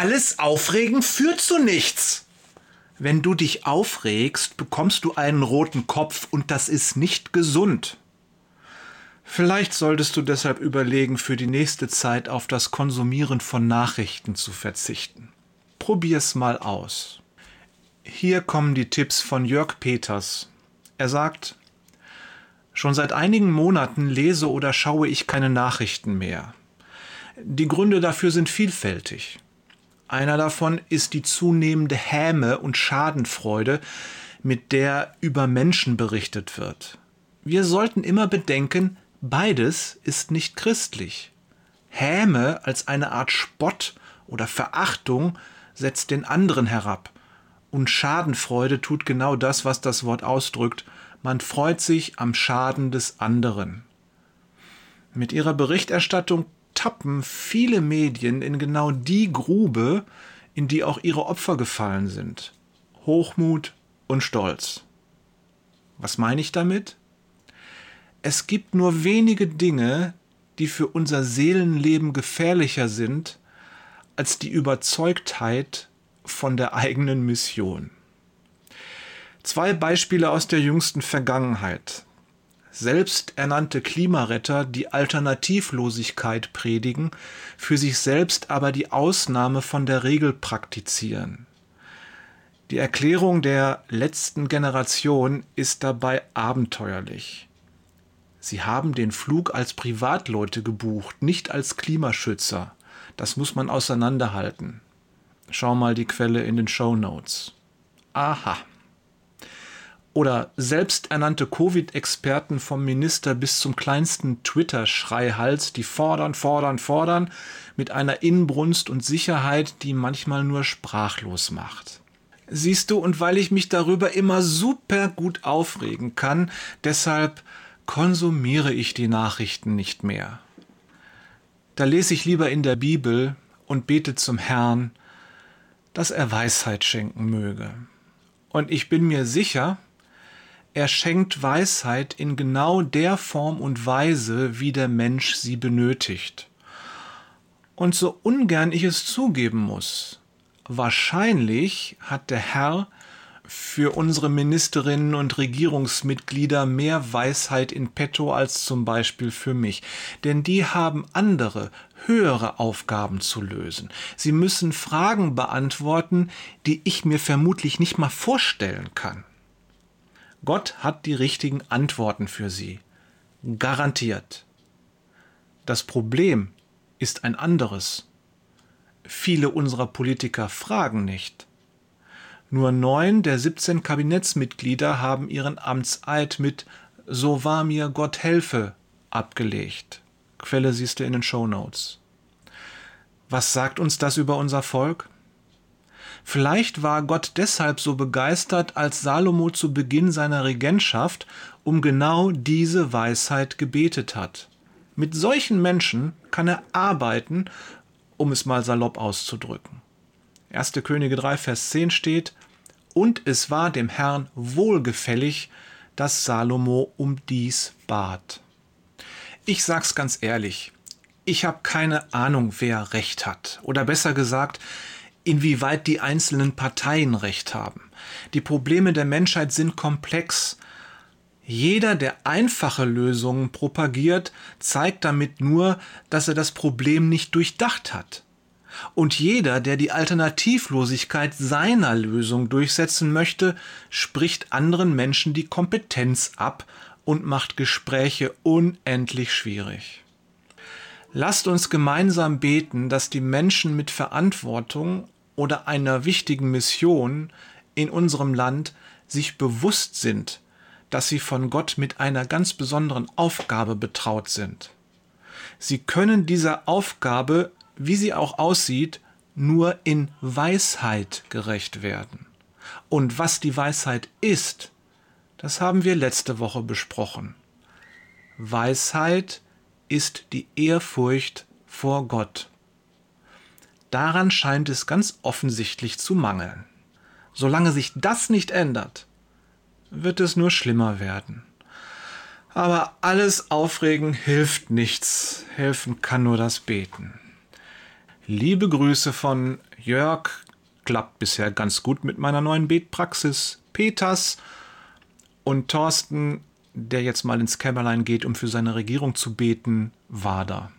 alles Aufregen führt zu nichts. Wenn du dich aufregst, bekommst du einen roten Kopf und das ist nicht gesund. Vielleicht solltest du deshalb überlegen, für die nächste Zeit auf das Konsumieren von Nachrichten zu verzichten. Probier's mal aus. Hier kommen die Tipps von Jörg Peters. Er sagt, Schon seit einigen Monaten lese oder schaue ich keine Nachrichten mehr. Die Gründe dafür sind vielfältig. Einer davon ist die zunehmende Häme und Schadenfreude, mit der über Menschen berichtet wird. Wir sollten immer bedenken, Beides ist nicht christlich. Häme als eine Art Spott oder Verachtung setzt den anderen herab. Und Schadenfreude tut genau das, was das Wort ausdrückt. Man freut sich am Schaden des anderen. Mit ihrer Berichterstattung tappen viele Medien in genau die Grube, in die auch ihre Opfer gefallen sind. Hochmut und Stolz. Was meine ich damit? Es gibt nur wenige Dinge, die für unser Seelenleben gefährlicher sind als die Überzeugtheit von der eigenen Mission. Zwei Beispiele aus der jüngsten Vergangenheit. Selbsternannte Klimaretter, die Alternativlosigkeit predigen, für sich selbst aber die Ausnahme von der Regel praktizieren. Die Erklärung der letzten Generation ist dabei abenteuerlich. Sie haben den Flug als Privatleute gebucht, nicht als Klimaschützer. Das muss man auseinanderhalten. Schau mal die Quelle in den Show Notes. Aha. Oder selbsternannte Covid-Experten vom Minister bis zum kleinsten Twitter-Schreihals, die fordern, fordern, fordern, mit einer Inbrunst und Sicherheit, die manchmal nur sprachlos macht. Siehst du, und weil ich mich darüber immer super gut aufregen kann, deshalb konsumiere ich die Nachrichten nicht mehr. Da lese ich lieber in der Bibel und bete zum Herrn, dass er Weisheit schenken möge. Und ich bin mir sicher, er schenkt Weisheit in genau der Form und Weise, wie der Mensch sie benötigt. Und so ungern ich es zugeben muss, wahrscheinlich hat der Herr für unsere Ministerinnen und Regierungsmitglieder mehr Weisheit in petto als zum Beispiel für mich. Denn die haben andere, höhere Aufgaben zu lösen. Sie müssen Fragen beantworten, die ich mir vermutlich nicht mal vorstellen kann. Gott hat die richtigen Antworten für sie. Garantiert. Das Problem ist ein anderes. Viele unserer Politiker fragen nicht. Nur neun der 17 Kabinettsmitglieder haben ihren Amtseid mit So wahr mir Gott helfe abgelegt. Quelle siehst du in den Show Notes. Was sagt uns das über unser Volk? Vielleicht war Gott deshalb so begeistert, als Salomo zu Beginn seiner Regentschaft um genau diese Weisheit gebetet hat. Mit solchen Menschen kann er arbeiten, um es mal salopp auszudrücken. 1. Könige 3, Vers 10 steht, und es war dem Herrn wohlgefällig, dass Salomo um dies bat. Ich sag's ganz ehrlich, ich habe keine Ahnung, wer recht hat. Oder besser gesagt, inwieweit die einzelnen Parteien recht haben. Die Probleme der Menschheit sind komplex. Jeder, der einfache Lösungen propagiert, zeigt damit nur, dass er das Problem nicht durchdacht hat. Und jeder, der die Alternativlosigkeit seiner Lösung durchsetzen möchte, spricht anderen Menschen die Kompetenz ab und macht Gespräche unendlich schwierig. Lasst uns gemeinsam beten, dass die Menschen mit Verantwortung oder einer wichtigen Mission in unserem Land sich bewusst sind, dass sie von Gott mit einer ganz besonderen Aufgabe betraut sind. Sie können dieser Aufgabe wie sie auch aussieht, nur in Weisheit gerecht werden. Und was die Weisheit ist, das haben wir letzte Woche besprochen. Weisheit ist die Ehrfurcht vor Gott. Daran scheint es ganz offensichtlich zu mangeln. Solange sich das nicht ändert, wird es nur schlimmer werden. Aber alles Aufregen hilft nichts, helfen kann nur das Beten. Liebe Grüße von Jörg. Klappt bisher ganz gut mit meiner neuen Betpraxis. Peters und Thorsten, der jetzt mal ins Kämmerlein geht, um für seine Regierung zu beten, war da.